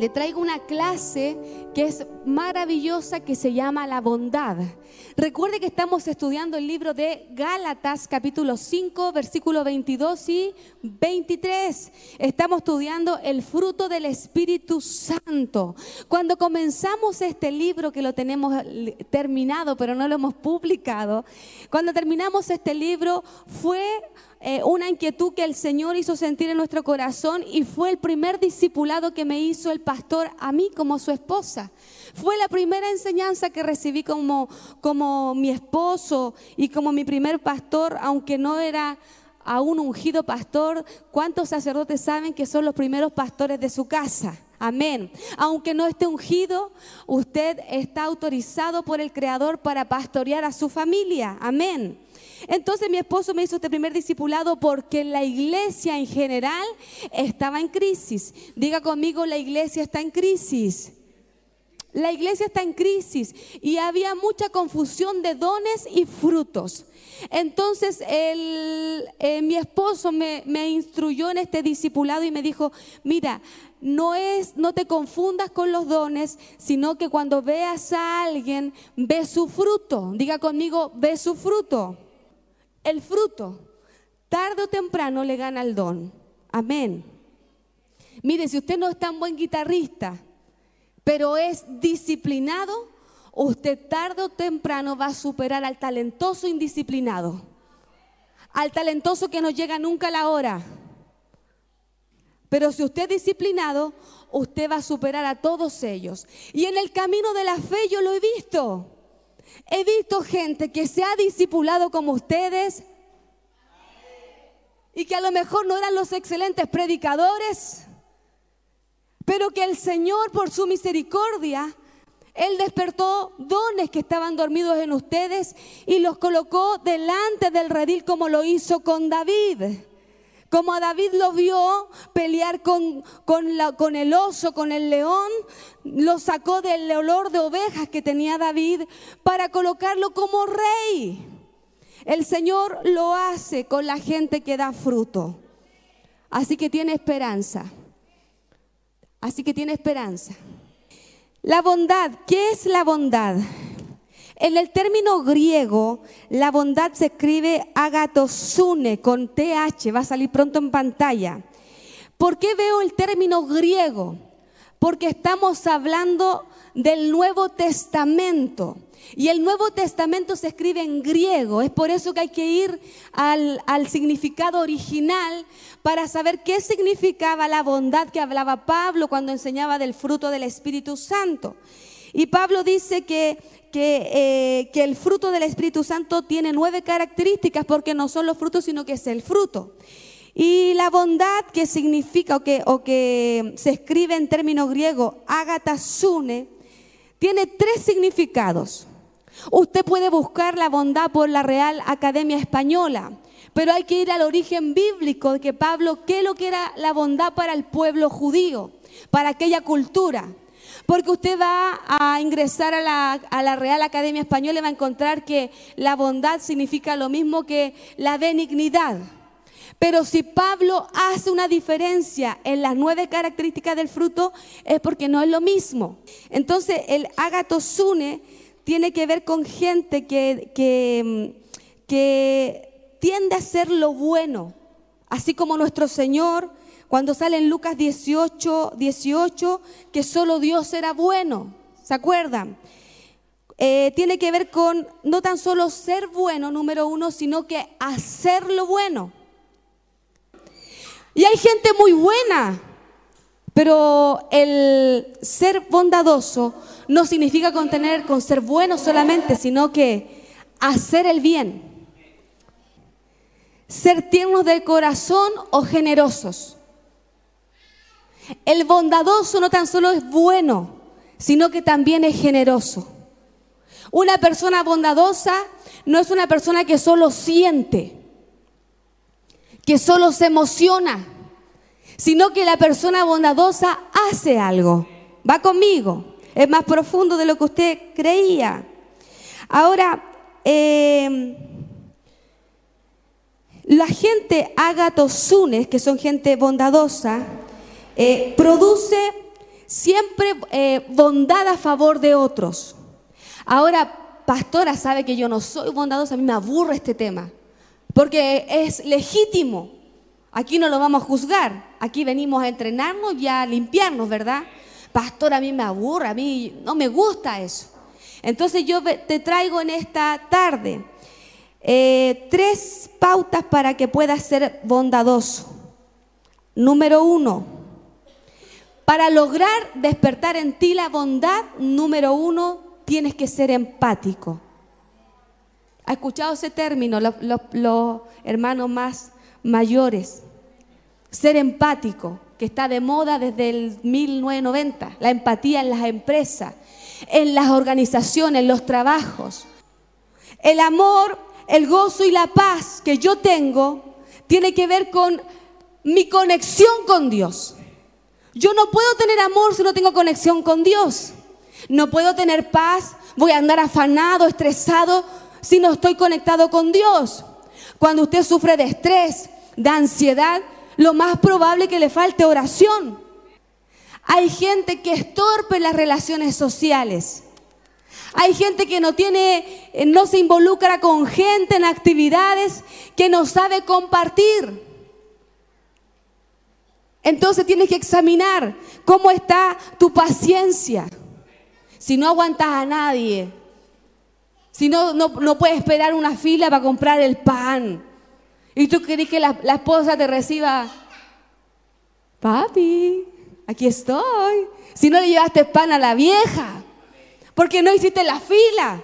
le traigo una clase que es maravillosa que se llama la bondad. Recuerde que estamos estudiando el libro de Gálatas capítulo 5 versículo 22 y 23. Estamos estudiando el fruto del Espíritu Santo. Cuando comenzamos este libro que lo tenemos terminado pero no lo hemos publicado, cuando terminamos este libro fue eh, una inquietud que el Señor hizo sentir en nuestro corazón y fue el primer discipulado que me hizo el pastor a mí como su esposa. Fue la primera enseñanza que recibí como, como mi esposo y como mi primer pastor, aunque no era aún ungido pastor. ¿Cuántos sacerdotes saben que son los primeros pastores de su casa? Amén. Aunque no esté ungido, usted está autorizado por el Creador para pastorear a su familia. Amén. Entonces mi esposo me hizo este primer discipulado porque la iglesia en general estaba en crisis. Diga conmigo, la iglesia está en crisis. La iglesia está en crisis y había mucha confusión de dones y frutos. Entonces eh, mi esposo me, me, instruyó en este discipulado y me dijo, mira, no es, no te confundas con los dones, sino que cuando veas a alguien, ve su fruto. Diga conmigo, ve su fruto el fruto, tarde o temprano le gana el don. Amén. Mire, si usted no es tan buen guitarrista, pero es disciplinado, usted tarde o temprano va a superar al talentoso indisciplinado. Al talentoso que no llega nunca a la hora. Pero si usted es disciplinado, usted va a superar a todos ellos. Y en el camino de la fe yo lo he visto. He visto gente que se ha discipulado como ustedes y que a lo mejor no eran los excelentes predicadores, pero que el Señor por su misericordia, Él despertó dones que estaban dormidos en ustedes y los colocó delante del redil como lo hizo con David. Como a David lo vio pelear con, con, el oso, con el león, lo sacó del olor de ovejas que tenía David para colocarlo como rey. El Señor lo hace con la gente que da fruto. Así que tiene esperanza. Así que tiene esperanza. La bondad, ¿qué es la bondad? En el término griego, la bondad se escribe agatosune con TH, va a salir pronto en pantalla. ¿Por qué veo el término griego? Porque estamos hablando del Nuevo Testamento. Y el Nuevo Testamento se escribe en griego. Es por eso que hay que ir al, al, significado original para saber qué significaba la bondad que hablaba Pablo cuando enseñaba del fruto del Espíritu Santo. Y Pablo dice que eh, que, el fruto del Espíritu Santo tiene nueve características porque no son los frutos, sino que es el fruto. Y la bondad que significa o que, o que se escribe en términos griegos, agatasune, tiene tres significados. Usted puede buscar la bondad por la Real Academia Española, pero hay que ir al origen bíblico de que Pablo, ¿qué lo que era la bondad para el pueblo judío, para aquella cultura? Porque usted va a ingresar a la, Real Academia Española y va a encontrar que la bondad significa lo mismo que la benignidad. Pero si Pablo hace una diferencia en las nueve características del fruto, es porque no es lo mismo. Entonces, el agatosune tiene que ver con gente que, tiende a hacer lo bueno, así como nuestro Señor cuando sale en Lucas 18, 18, que solo Dios era bueno. ¿Se acuerdan? Eh, tiene que ver con no tan solo ser bueno, número uno, sino que hacer lo bueno. Y hay gente muy buena, pero el ser bondadoso no significa contener con ser bueno solamente, sino que hacer el bien. Ser tiernos de corazón o generosos. El bondadoso no tan solo es bueno, sino que también es generoso. Una persona bondadosa no es una persona que solo siente, que solo se emociona, sino que la persona bondadosa hace algo. Va conmigo. Es más profundo de lo que usted creía. Ahora, eh, la gente agatosunes, que son gente bondadosa, eh, produce siempre eh, bondad a favor de otros. Ahora, pastora sabe que yo no soy bondadosa, a mí me aburre este tema, porque es legítimo. Aquí no lo vamos a juzgar, aquí venimos a entrenarnos y a limpiarnos, ¿verdad? Pastor, a mí me aburre, a mí no me gusta eso. Entonces yo te traigo en esta tarde eh, tres pautas para que puedas ser bondadoso. Número uno, para lograr despertar en ti la bondad, número uno, tienes que ser empático. ¿Ha escuchado ese término los, hermanos más mayores? Ser empático, que está de moda desde el 1990. La empatía en las empresas, en las organizaciones, en los trabajos. El amor, el gozo y la paz que yo tengo tiene que ver con mi conexión con Dios. Yo no puedo tener amor si no tengo conexión con Dios. No puedo tener paz, voy a andar afanado, estresado, si no estoy conectado con Dios. Cuando usted sufre de estrés, de ansiedad, lo más probable es que le falte oración. Hay gente que es torpe en las relaciones sociales. Hay gente que no tiene, eh, no se involucra con gente en actividades que no sabe compartir. Entonces tienes que examinar cómo está tu paciencia. Si no aguantas a nadie, si no, no, puedes esperar una fila para comprar el pan, y tú querés que la, la esposa te reciba, papi, aquí estoy. Si no le llevaste pan a la vieja, porque no hiciste la fila,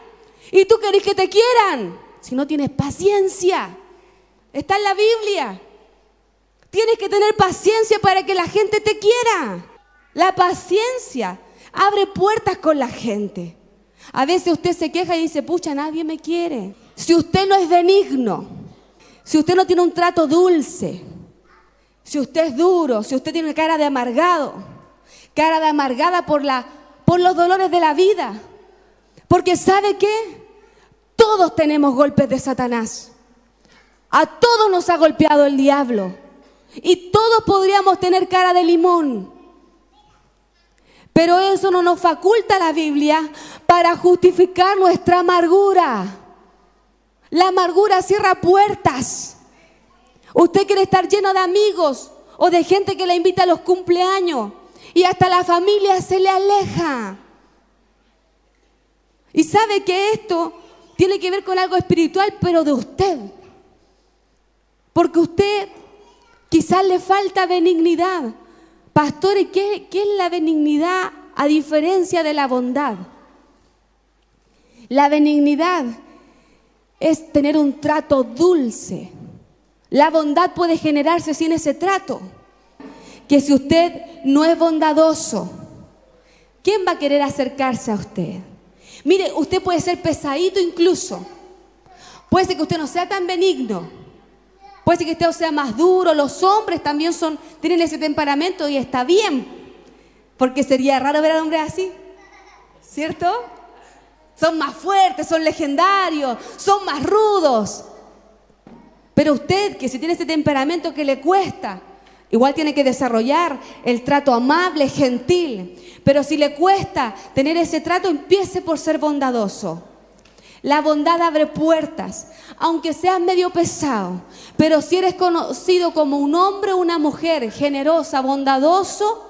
y tú querés que te quieran, si no tienes paciencia, está en la Biblia. Tienes que tener paciencia para que la gente te quiera. La paciencia abre puertas con la gente. A veces usted se queja y dice, pucha, nadie me quiere. Si usted no es benigno, si usted no tiene un trato dulce, si usted es duro, si usted tiene cara de amargado, cara de amargada por, la, por los dolores de la vida. Porque ¿sabe qué? Todos tenemos golpes de Satanás. A todos nos ha golpeado el diablo. Y todos podríamos tener cara de limón. Pero eso no nos faculta la Biblia para justificar nuestra amargura. La amargura cierra puertas. Usted quiere estar lleno de amigos o de gente que le invita a los cumpleaños y hasta la familia se le aleja. Y sabe que esto tiene que ver con algo espiritual, pero de usted. Porque usted Quizás le falta benignidad. Pastores, ¿qué, ¿qué, es la benignidad a diferencia de la bondad? La benignidad es tener un trato dulce. La bondad puede generarse sin ese trato. Que si usted no es bondadoso, ¿quién va a querer acercarse a usted? Mire, usted puede ser pesadito incluso. Puede ser que usted no sea tan benigno. Puede ser que usted sea más duro, los hombres también son, tienen ese temperamento y está bien, porque sería raro ver a hombres así, ¿cierto? Son más fuertes, son legendarios, son más rudos. Pero usted, que si tiene ese temperamento que le cuesta, igual tiene que desarrollar el trato amable, gentil. Pero si le cuesta tener ese trato, empiece por ser bondadoso. La bondad abre puertas, aunque seas medio pesado. Pero si eres conocido como un hombre o una mujer generosa, bondadoso,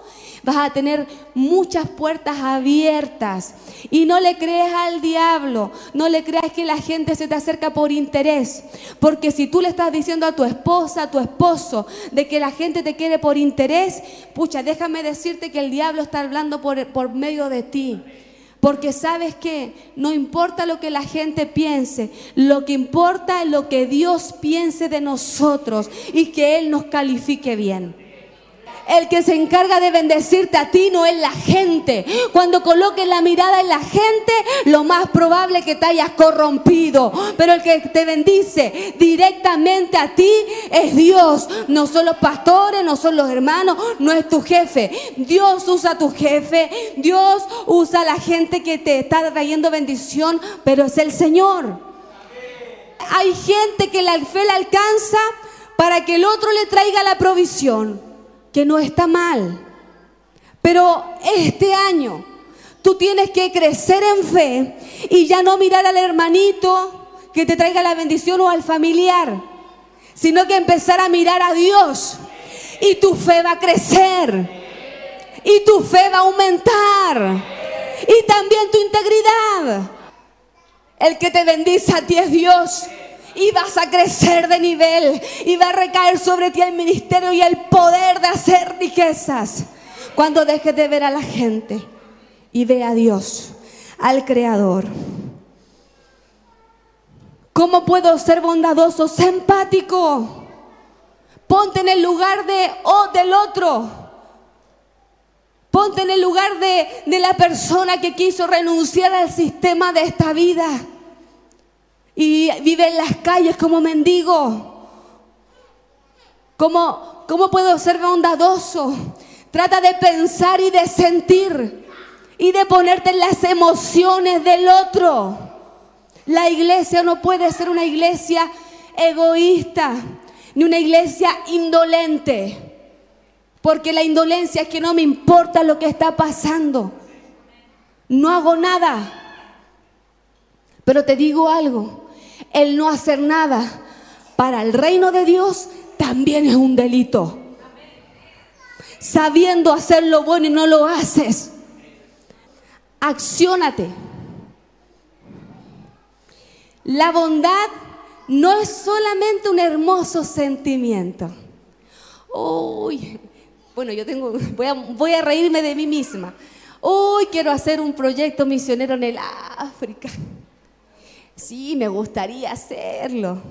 vas a tener muchas puertas abiertas. Y no le crees al diablo, no le creas que la gente se te acerca por interés. Porque si tú le estás diciendo a tu esposa, a tu esposo, de que la gente te quiere por interés, pucha, déjame decirte que el diablo está hablando por, por medio de ti. Porque sabes que no importa lo que la gente piense, lo que importa es lo que Dios piense de nosotros y que Él nos califique bien. El que se encarga de bendecirte a ti no es la gente. Cuando coloques la mirada en la gente, lo más probable es que te hayas corrompido. Pero el que te bendice directamente a ti es Dios. No son los pastores, no son los hermanos, no es tu jefe. Dios usa a tu jefe. Dios usa a la gente que te está trayendo bendición, pero es el Señor. Hay gente que la fe la alcanza para que el otro le traiga la provisión que no está mal. Pero este año tú tienes que crecer en fe y ya no mirar al hermanito que te traiga la bendición o al familiar, sino que empezar a mirar a Dios y tu fe va a crecer y tu fe va a aumentar y también tu integridad. El que te bendice a ti es Dios y vas a crecer de nivel y va a recaer sobre ti el ministerio y el poder de hacer riquezas. Cuando dejes de ver a la gente y ve a Dios, al Creador. ¿Cómo puedo ser bondadoso? Sé empático. Ponte en el lugar de, o del otro. Ponte en el lugar de, de la persona que quiso renunciar al sistema de esta vida y vive en las calles como mendigo. ¿Cómo, cómo puedo ser bondadoso? Trata de pensar y de sentir y de ponerte en las emociones del otro. La iglesia no puede ser una iglesia egoísta ni una iglesia indolente. Porque la indolencia es que no me importa lo que está pasando. No hago nada. Pero te digo algo, el no hacer nada para el reino de Dios también es un delito. Sabiendo hacer lo bueno y no lo haces. Acciónate. La bondad no es solamente un hermoso sentimiento. Uy, bueno, yo tengo, voy a, reírme de mí misma. Uy, quiero hacer un proyecto misionero en el África. Sí, me gustaría hacerlo.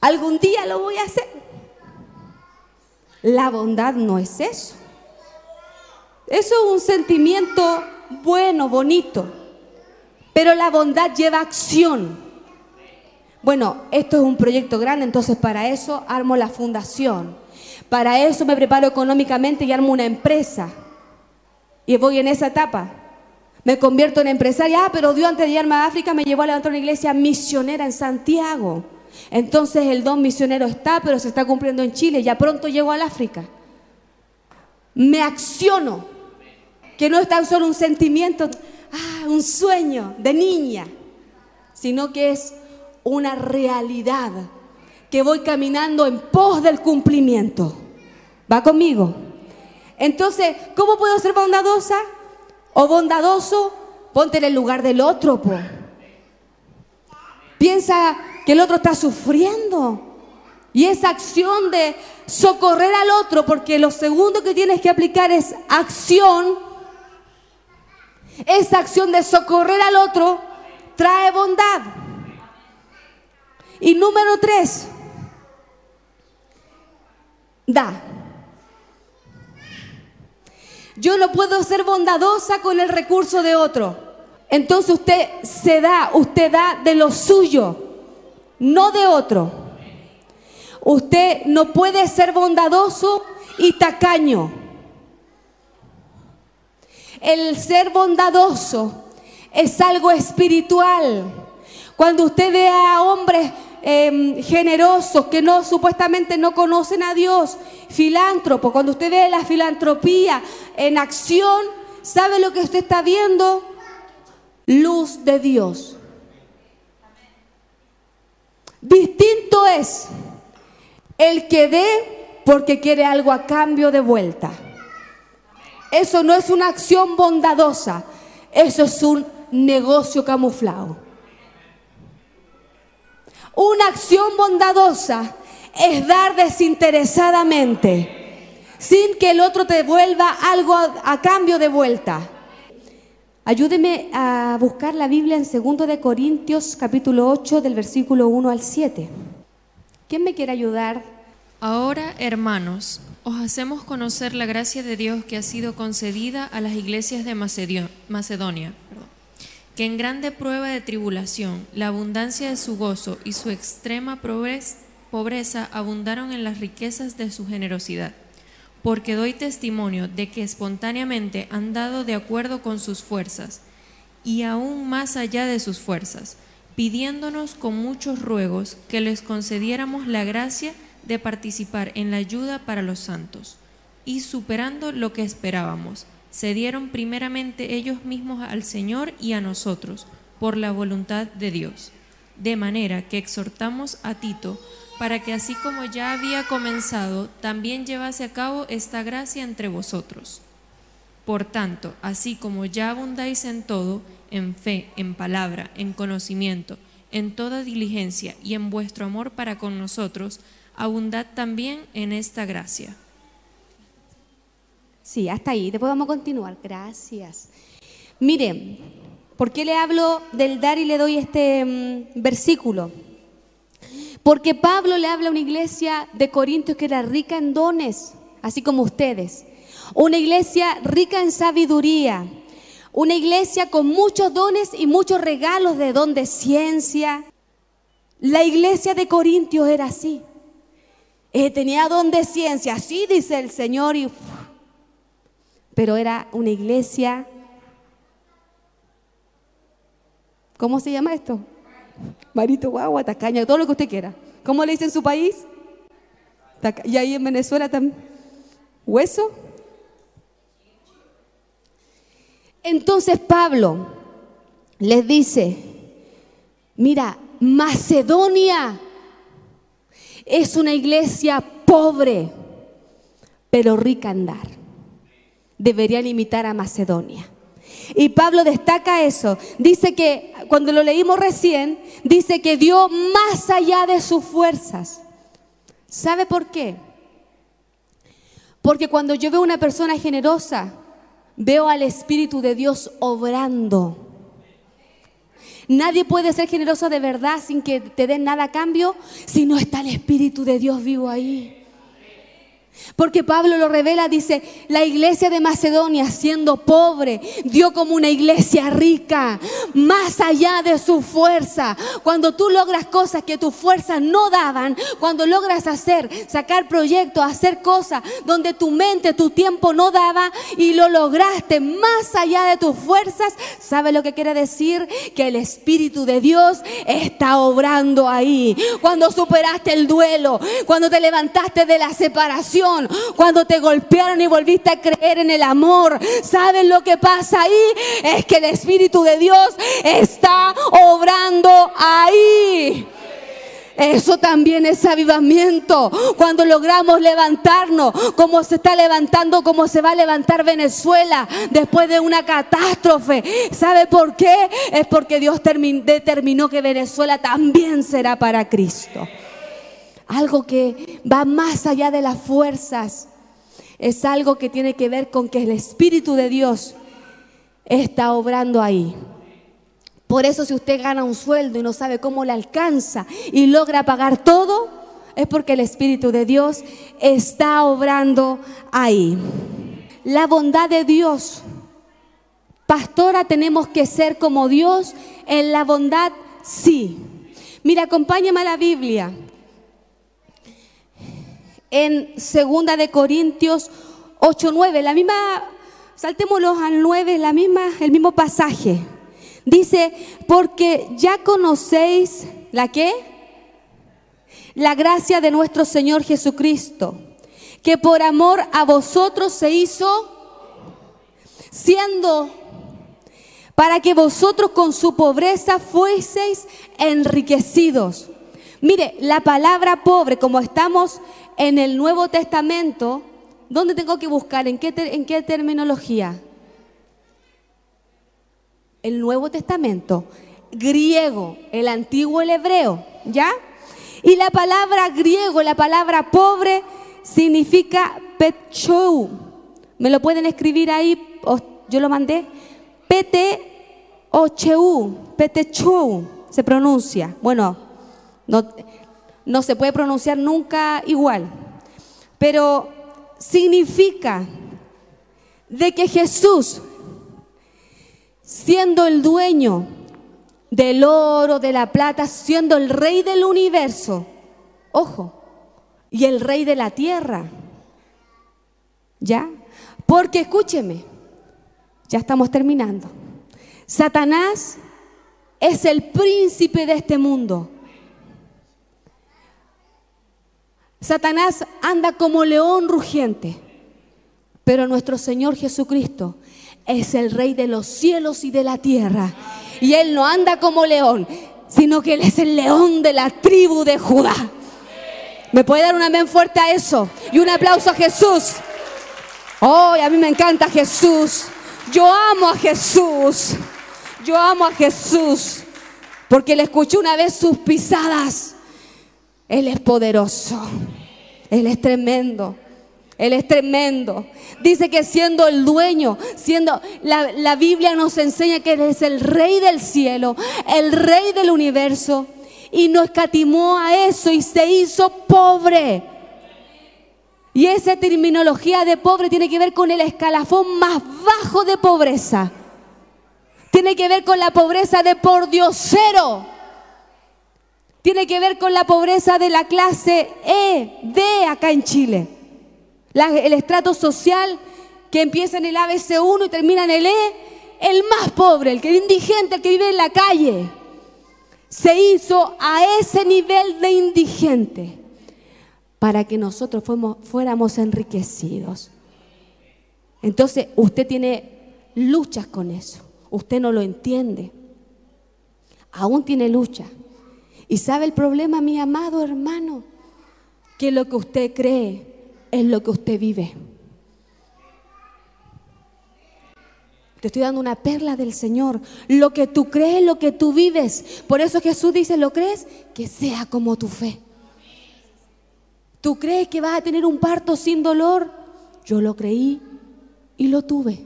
Algún día lo voy a hacer. La bondad no es eso. Eso es un sentimiento bueno, bonito. Pero la bondad lleva acción. Bueno, esto es un proyecto grande, entonces para eso armo la fundación. Para eso me preparo económicamente y armo una empresa. Y voy en esa etapa me convierto en empresaria. Ah, pero Dios antes de llegarme a África me llevó a levantar una iglesia misionera en Santiago. Entonces el don misionero está, pero se está cumpliendo en Chile. Ya pronto llego al África. Me acciono, que no es tan solo un sentimiento, ah, un sueño de niña, sino que es una realidad que voy caminando en pos del cumplimiento. ¿Va conmigo? Entonces, ¿cómo puedo ser bondadosa? O bondadoso, ponte en el lugar del otro, po. Piensa que el otro está sufriendo. Y esa acción de socorrer al otro, porque lo segundo que tienes que aplicar es acción. Esa acción de socorrer al otro trae bondad. Y número tres, da. Yo no puedo ser bondadosa con el recurso de otro. Entonces usted se da, usted da de lo suyo, no de otro. Usted no puede ser bondadoso y tacaño. El ser bondadoso es algo espiritual. Cuando usted ve a hombres Em, generosos que no supuestamente no conocen a Dios, filántropo, cuando usted ve la filantropía en acción, ¿sabe lo que usted está viendo? Luz de Dios. Distinto es el que dé porque quiere algo a cambio de vuelta. Eso no es una acción bondadosa, eso es un negocio camuflado. Una acción bondadosa es dar desinteresadamente, sin que el otro te devuelva algo a, cambio de vuelta. Ayúdeme a buscar la Biblia en 2 de Corintios capítulo 8 del versículo 1 al 7. ¿Quién me quiere ayudar? Ahora, hermanos, os hacemos conocer la gracia de Dios que ha sido concedida a las iglesias de Macedonia que en grande prueba de tribulación, la abundancia de su gozo y su extrema pobreza abundaron en las riquezas de su generosidad. Porque doy testimonio de que espontáneamente han dado de acuerdo con sus fuerzas, y aún más allá de sus fuerzas, pidiéndonos con muchos ruegos que les concediéramos la gracia de participar en la ayuda para los santos, y superando lo que esperábamos, se dieron primeramente ellos mismos al Señor y a nosotros, por la voluntad de Dios. De manera que exhortamos a Tito para que así como ya había comenzado, también llevase a cabo esta gracia entre vosotros. Por tanto, así como ya abundáis en todo, en fe, en palabra, en conocimiento, en toda diligencia y en vuestro amor para con nosotros, abundad también en esta gracia. Sí, hasta ahí. Después vamos a continuar. Gracias. Miren, ¿por qué le hablo del dar y le doy este mm, versículo? Porque Pablo le habla a una iglesia de Corintios que era rica en dones, así como ustedes. Una iglesia rica en sabiduría. Una iglesia con muchos dones y muchos regalos de don de ciencia. La iglesia de Corintios era así. Eh, tenía don de ciencia, así dice el Señor, y, pero era una iglesia. ¿Cómo se llama esto? Marito, guagua, tacaña, todo lo que usted quiera. ¿Cómo le dice en su país? Y ahí en Venezuela también. ¿Hueso? Entonces Pablo les dice, mira, Macedonia es una iglesia pobre, pero rica en dar. Deberían imitar a Macedonia. Y Pablo destaca eso. Dice que, cuando lo leímos recién, dice que dio más allá de sus fuerzas. ¿Sabe por qué? Porque cuando yo veo una persona generosa, veo al Espíritu de Dios obrando. Nadie puede ser generoso de verdad sin que te den nada a cambio si no está el Espíritu de Dios vivo ahí. Porque Pablo lo revela, dice, la iglesia de Macedonia, siendo pobre, dio como una iglesia rica, más allá de su fuerza. Cuando tú logras cosas que tus fuerzas no daban, cuando logras hacer, sacar proyectos, hacer cosas donde tu mente, tu tiempo no daba y lo lograste más allá de tus fuerzas, ¿sabe lo que quiere decir? Que el Espíritu de Dios está obrando ahí. Cuando superaste el duelo, cuando te levantaste de la separación, cuando te golpearon y volviste a creer en el amor. ¿Saben lo que pasa ahí? Es que el Espíritu de Dios está obrando ahí. Eso también es avivamiento. Cuando logramos levantarnos, como se está levantando, como se va a levantar Venezuela después de una catástrofe. ¿Sabe por qué? Es porque Dios determinó que Venezuela también será para Cristo algo que va más allá de las fuerzas. Es algo que tiene que ver con que el Espíritu de Dios está obrando ahí. Por eso si usted gana un sueldo y no sabe cómo le alcanza y logra pagar todo, es porque el Espíritu de Dios está obrando ahí. La bondad de Dios. Pastora, tenemos que ser como Dios en la bondad, sí. Mira, acompáñame a la Biblia en Segunda de Corintios 8, 9, la misma, saltémoslos al 9, la misma, el mismo pasaje. Dice, porque ya conocéis la qué? La gracia de nuestro Señor Jesucristo, que por amor a vosotros se hizo siendo para que vosotros con su pobreza fueseis enriquecidos. Mire, la palabra pobre, como estamos en el Nuevo Testamento, ¿dónde tengo que buscar? ¿En qué, terminología? El Nuevo Testamento, griego, el antiguo, el hebreo, ¿ya? Y la palabra griego, la palabra pobre, significa petchou. ¿Me lo pueden escribir ahí? Yo lo mandé. Pete ocheu, petechou, se pronuncia. Bueno, no, no se puede pronunciar nunca igual, pero significa de que Jesús, siendo el dueño del oro, de la plata, siendo el rey del universo, ojo, y el rey de la tierra, ¿ya? Porque escúcheme, ya estamos terminando. Satanás es el príncipe de este mundo. Satanás anda como león rugiente, Pero nuestro Señor Jesucristo es el Rey de los cielos y de la tierra. Y Él no anda como león, sino que Él es el león de la tribu de Judá. ¿Me puede dar un amén fuerte a eso? Y un aplauso a Jesús. Oh, a mí me encanta Jesús. Yo amo a Jesús. Yo amo a Jesús. Porque le escuché una vez sus pisadas. Él es poderoso. Él es tremendo. Él es tremendo. Dice que siendo el dueño, siendo la, la, Biblia nos enseña que Él es el rey del cielo, el rey del universo. Y no escatimó a eso y se hizo pobre. Y esa terminología de pobre tiene que ver con el escalafón más bajo de pobreza. Tiene que ver con la pobreza de por diosero. Tiene que ver con la pobreza de la clase E, D acá en Chile el estrato social que empieza en el ABC1 y termina en el E, el más pobre, el que el indigente, el que vive en la calle, se hizo a ese nivel de indigente para que nosotros fuéramos, fuéramos enriquecidos. Entonces usted tiene luchas con eso, usted no lo entiende, aún tiene lucha. ¿Y sabe el problema, mi amado hermano? Que lo que usted cree es lo que usted vive. Te estoy dando una perla del Señor. Lo que tú crees, lo que tú vives. Por eso Jesús dice, ¿lo crees? Que sea como tu fe. ¿Tú crees que vas a tener un parto sin dolor? Yo lo creí y lo tuve.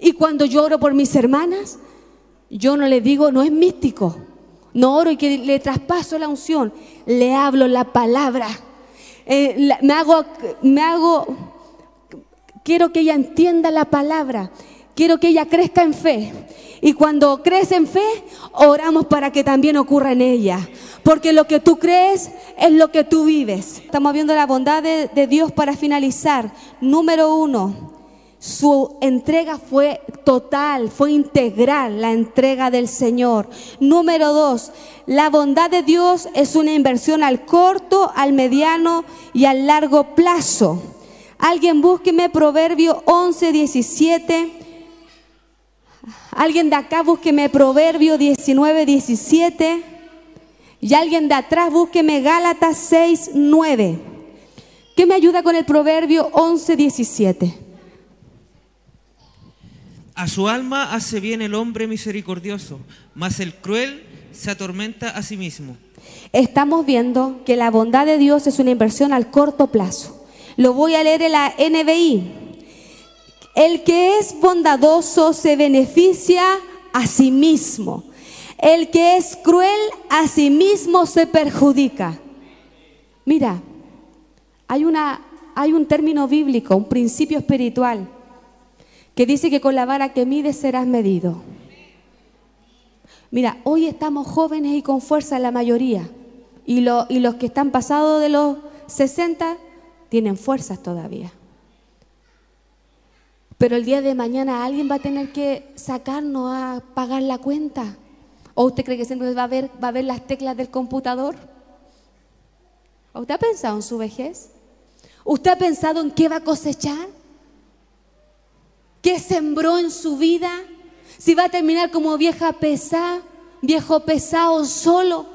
Y cuando yo oro por mis hermanas, yo no le digo, no es místico. No oro y que le traspaso la unción. Le hablo la palabra eh, me, hago, me hago, quiero que ella entienda la palabra, quiero que ella crezca en fe. Y cuando crece en fe, oramos para que también ocurra en ella. Porque lo que tú crees es lo que tú vives. Estamos viendo la bondad de, de Dios para finalizar. Número uno, su entrega fue total, fue integral la entrega del Señor. Número dos, la bondad de Dios es una inversión al corto, al mediano y al largo plazo. Alguien búsqueme Proverbio 11, 17. Alguien de acá búsqueme Proverbio 19, 17. Y alguien de atrás búsqueme Gálatas 6, 9. ¿Qué me ayuda con el Proverbio 11, 17? A su alma hace bien el hombre misericordioso, mas el cruel se atormenta a sí mismo. Estamos viendo que la bondad de Dios es una inversión al corto plazo. Lo voy a leer en la NBI. El que es bondadoso se beneficia a sí mismo. El que es cruel a sí mismo se perjudica. Mira, hay, una, hay un término bíblico, un principio espiritual que dice que con la vara que mides serás medido. Mira, hoy estamos jóvenes y con fuerza la mayoría. Y, los que están pasados de los 60 tienen fuerzas todavía. Pero el día de mañana alguien va a tener que sacarnos a pagar la cuenta. ¿O usted cree que siempre va a ver, va a ver las teclas del computador? ¿Usted ha pensado en su vejez? ¿Usted ha pensado en qué va a cosechar? ¿Qué sembró en su vida? Si va a terminar como vieja pesada, viejo pesado solo.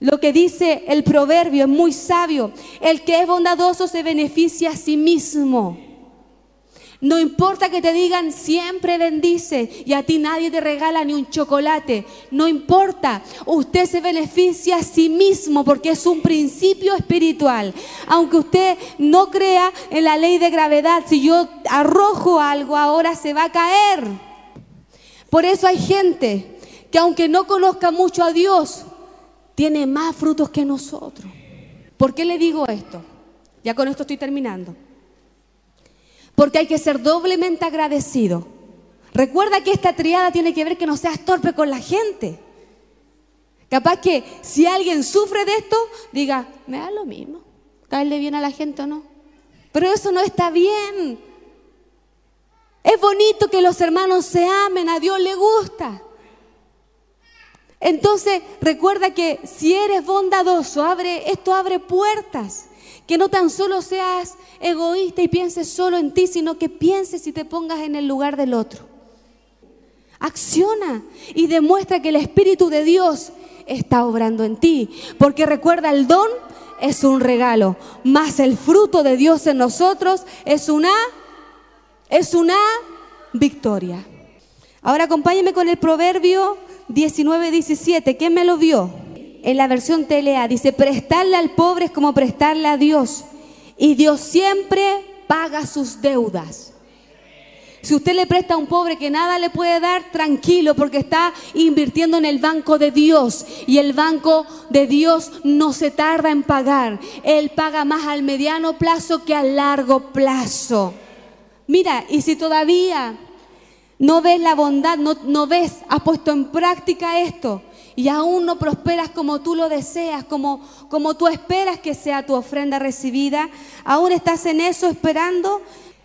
Lo que dice el proverbio es muy sabio. El que es bondadoso se beneficia a sí mismo. No importa que te digan siempre bendice y a ti nadie te regala ni un chocolate. No importa. Usted se beneficia a sí mismo porque es un principio espiritual. Aunque usted no crea en la ley de gravedad, si yo arrojo algo ahora se va a caer. Por eso hay gente que aunque no conozca mucho a Dios, tiene más frutos que nosotros. ¿Por qué le digo esto? Ya con esto estoy terminando. Porque hay que ser doblemente agradecido. Recuerda que esta triada tiene que ver que no seas torpe con la gente. Capaz que si alguien sufre de esto, diga, me da lo mismo, caerle bien a la gente o no. Pero eso no está bien. Es bonito que los hermanos se amen, a Dios le gusta. Entonces, recuerda que si eres bondadoso, abre, esto abre puertas. Que no tan solo seas egoísta y pienses solo en ti, sino que pienses y te pongas en el lugar del otro. Acciona y demuestra que el Espíritu de Dios está obrando en ti. Porque recuerda, el don es un regalo, más el fruto de Dios en nosotros es una, es una victoria. Ahora acompáñeme con el proverbio 19, 17. ¿Quién me lo vio? En la versión TLA dice, prestarle al pobre es como prestarle a Dios. Y Dios siempre paga sus deudas. Si usted le presta a un pobre que nada le puede dar, tranquilo, porque está invirtiendo en el banco de Dios. Y el banco de Dios no se tarda en pagar. Él paga más al mediano plazo que al largo plazo. Mira, y si todavía no ves la bondad, no, no ves, has puesto en práctica esto y aún no prosperas como tú lo deseas, como, como tú esperas que sea tu ofrenda recibida, aún estás en eso esperando,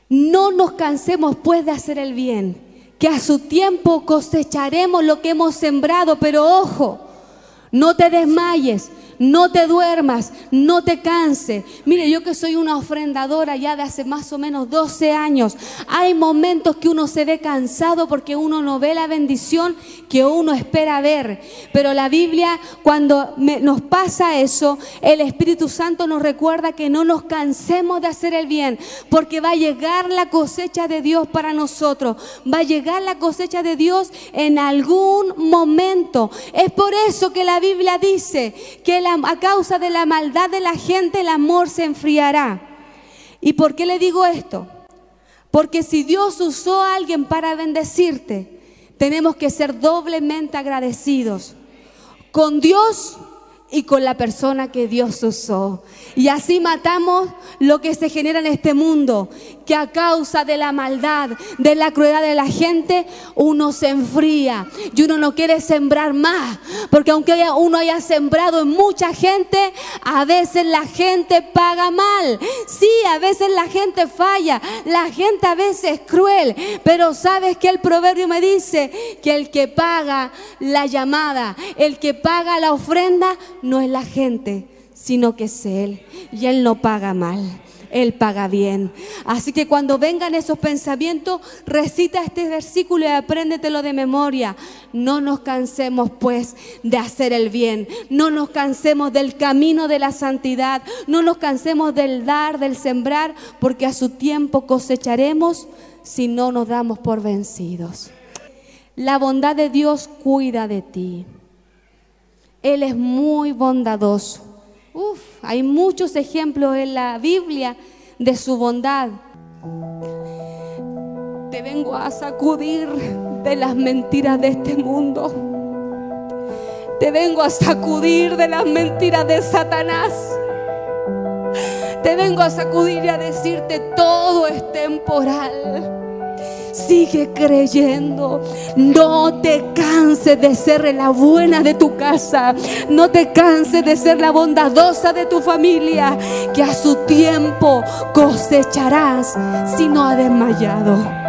no nos cansemos pues de hacer el bien, que a su tiempo cosecharemos lo que hemos sembrado, pero ojo, no te desmayes, no te duermas, no te canses. Mire, yo que soy una ofrendadora ya de hace más o menos 12 años, hay momentos que uno se ve cansado porque uno no ve la bendición que uno espera ver. Pero la Biblia, cuando nos pasa eso, el Espíritu Santo nos recuerda que no nos cansemos de hacer el bien, porque va a llegar la cosecha de Dios para nosotros. Va a llegar la cosecha de Dios en algún momento. Es por eso que la Biblia dice que a causa de la maldad de la gente el amor se enfriará. ¿Y por qué le digo esto? Porque si Dios usó a alguien para bendecirte, tenemos que ser doblemente agradecidos con Dios y con la persona que Dios usó. Y así matamos lo que se genera en este mundo, que a causa de la maldad, de la crueldad de la gente, uno se enfría y uno no quiere sembrar más, porque aunque uno haya sembrado en mucha gente, a veces la gente paga mal. Sí, a veces la gente falla, la gente a veces es cruel, pero sabes que el proverbio me dice que el que paga la llamada, el que paga la ofrenda, no es la gente, sino que es Él. Y Él no paga mal. Él paga bien. Así que cuando vengan esos pensamientos, recita este versículo y apréndetelo de memoria. No nos cansemos pues de hacer el bien. No nos cansemos del camino de la santidad. No nos cansemos del dar, del sembrar, porque a su tiempo cosecharemos si no nos damos por vencidos. La bondad de Dios cuida de ti. Él es muy bondadoso. Uf, hay muchos ejemplos en la Biblia de su bondad. Te vengo a sacudir de las mentiras de este mundo. Te vengo a sacudir de las mentiras de Satanás. Te vengo a sacudir y a decirte todo es temporal. Sigue creyendo. No te canses de ser la buena de tu casa. No te canses de ser la bondadosa de tu familia. Que a su tiempo cosecharás si no ha desmayado.